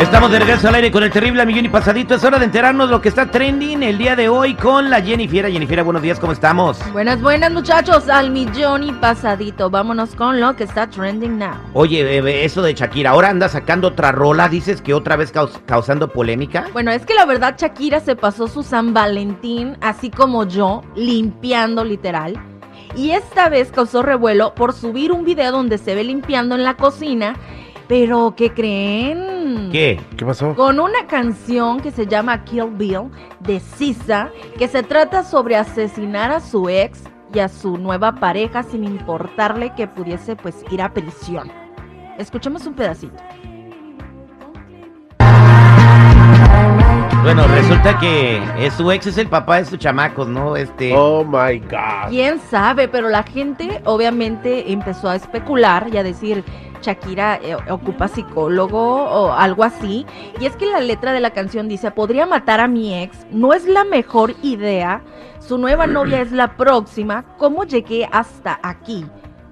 Estamos de regreso al aire con el terrible millón y pasadito. Es hora de enterarnos de lo que está trending el día de hoy con la Jennifer. Jennifer, buenos días, ¿cómo estamos? Buenas, buenas muchachos, al millón y pasadito. Vámonos con lo que está trending now. Oye, eh, eso de Shakira, ahora anda sacando otra rola, dices que otra vez caus- causando polémica. Bueno, es que la verdad Shakira se pasó su San Valentín, así como yo, limpiando literal. Y esta vez causó revuelo por subir un video donde se ve limpiando en la cocina. Pero, ¿qué creen? ¿Qué? ¿Qué pasó? Con una canción que se llama Kill Bill de Sisa, que se trata sobre asesinar a su ex y a su nueva pareja sin importarle que pudiese pues ir a prisión. Escuchemos un pedacito. Bueno, resulta que eh, su ex es el papá de sus chamacos, ¿no? Este. Oh my God. Quién sabe, pero la gente obviamente empezó a especular y a decir Shakira eh, ocupa psicólogo o algo así. Y es que la letra de la canción dice, podría matar a mi ex, no es la mejor idea, su nueva novia es la próxima, ¿cómo llegué hasta aquí?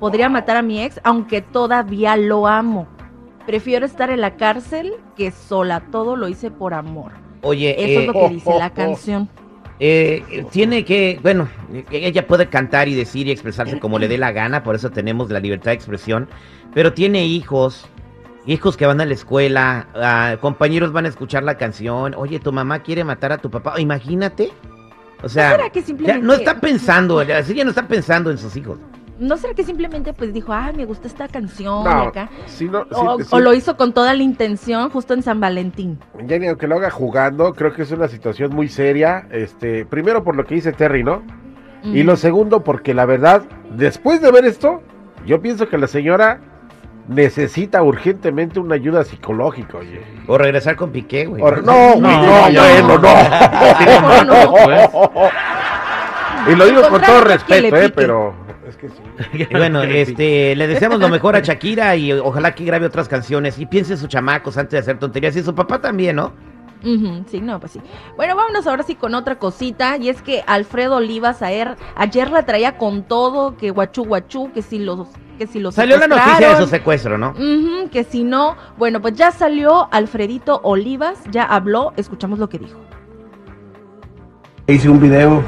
Podría matar a mi ex aunque todavía lo amo. Prefiero estar en la cárcel que sola, todo lo hice por amor. Oye, Eso eh, es lo que dice la canción. Eh, tiene que, bueno, eh, ella puede cantar y decir y expresarse como le dé la gana, por eso tenemos la libertad de expresión, pero tiene hijos, hijos que van a la escuela, ah, compañeros van a escuchar la canción, oye, tu mamá quiere matar a tu papá, imagínate. O sea, será que ya simplemente- no está pensando, ya no está pensando en sus hijos. ¿No será que simplemente pues dijo, ah, me gusta esta canción No, acá? no, O, lo hizo con toda la intención justo en San Valentín. Jenny, aunque lo haga jugando, creo que es una situación muy seria. Este, primero por lo que dice Terry, ¿no? Y lo segundo porque la verdad, después de ver esto, yo pienso que la señora necesita urgentemente una ayuda psicológica, oye. O regresar con Piqué, güey. No, güey, no, ya bueno, no. no. y lo digo Al con todo respeto, eh, pero es que sí. Y bueno, este, le deseamos lo mejor a Shakira y ojalá que grabe otras canciones y piense en sus chamacos antes de hacer tonterías y su papá también, ¿no? Sí, no, pues sí. Bueno, vámonos ahora sí con otra cosita. Y es que Alfredo Olivas ayer, ayer la traía con todo, que guachú guachú, que si los, que si los Salió la noticia de su secuestro, ¿no? Que si no, bueno, pues ya salió Alfredito Olivas, ya habló, escuchamos lo que dijo. Hice un video,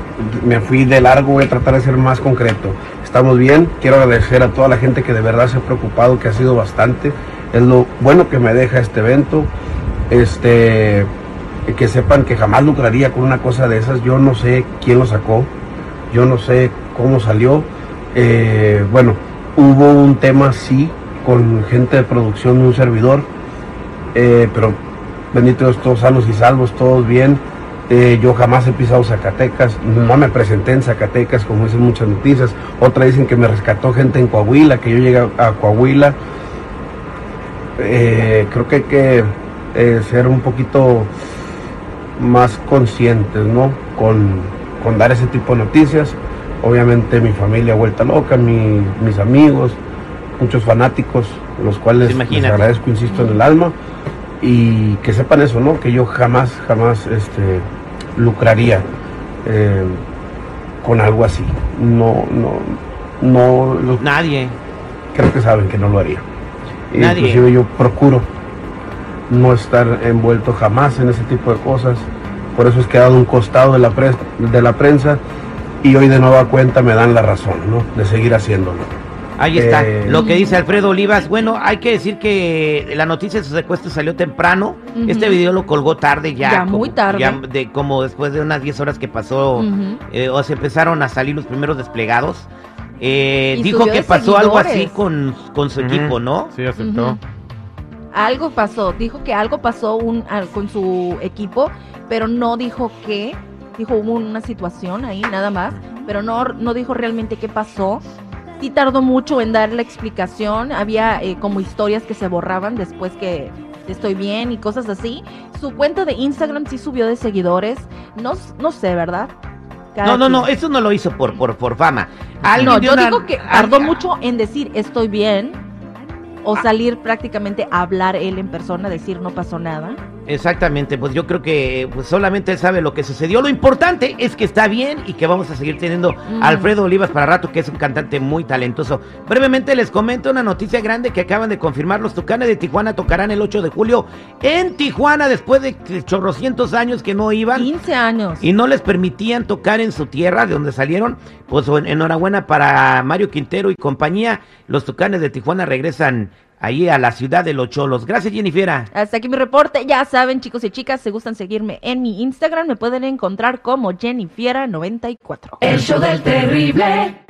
me fui de largo, voy a tratar de ser más concreto. Estamos bien, quiero agradecer a toda la gente que de verdad se ha preocupado, que ha sido bastante. Es lo bueno que me deja este evento. Este, que sepan que jamás lucraría con una cosa de esas. Yo no sé quién lo sacó, yo no sé cómo salió. Eh, bueno, hubo un tema sí con gente de producción de un servidor, eh, pero bendito Dios, todos sanos y salvos, todos bien. Eh, yo jamás he pisado Zacatecas, no me presenté en Zacatecas, como dicen muchas noticias. Otra dicen que me rescató gente en Coahuila, que yo llegué a, Coahuila. Eh, creo que hay que eh, ser un poquito más conscientes, ¿no? Con, con dar ese tipo de noticias. Obviamente mi familia vuelta loca, mi- mis amigos, muchos fanáticos, los cuales les agradezco, insisto, en el alma. Y que sepan eso, ¿no? Que yo jamás, jamás este, lucraría eh, con algo así. No, no, no, Nadie. creo que saben que no lo haría. Nadie. Inclusive yo procuro no estar envuelto jamás en ese tipo de cosas. Por eso es que he dado un costado de la, pres- de la prensa y hoy de nueva cuenta me dan la razón, ¿no? De seguir haciéndolo. Ahí está. Eh, Lo que dice Alfredo Olivas. Bueno, hay que decir que la noticia de su secuestro salió temprano. Este video lo colgó tarde ya. Ya, como- muy tarde. ya de, como después de unas 10 horas que pasó, eh, o se empezaron a salir los primeros desplegados. Eh, dijo que pasó algo así con, con su equipo, ¿no? Sí, aceptó. Algo pasó, dijo que algo pasó un, al- con su equipo, pero no dijo qué. Dijo hubo una situación ahí, nada más, pero no, no dijo realmente qué pasó. Sí tardó mucho en dar la explicación, había eh, como historias que se borraban después que estoy bien y cosas así. Su cuenta de Instagram sí subió de seguidores, no, no sé, ¿verdad? Cada No, no, no, eso no lo hizo por, por, por fama. Alguien No, yo una- digo que tardó mucho en decir estoy bien o salir prácticamente a hablar él en persona, decir no pasó nada. Exactamente, pues yo creo que pues, solamente él sabe lo que sucedió. Lo importante es que está bien y que vamos a seguir teniendo Mm. a Alfredo Olivas para rato, que es un cantante muy talentoso. Brevemente les comento una noticia grande que acaban de confirmar. Los Tucanes de Tijuana tocarán el 8 de julio en Tijuana después de chorrocientos años que no iban. 15 años. y no les permitían tocar en su tierra, de donde salieron. Pues en- enhorabuena para Mario Quintero y compañía. Los Tucanes de Tijuana regresan ahí a la ciudad de Los Cholos. Gracias, Jennifer. Hasta aquí mi reporte. Ya saben, chicos y chicas, si gustan seguirme en mi Instagram, me pueden encontrar como Jennifiera94. El show del terrible.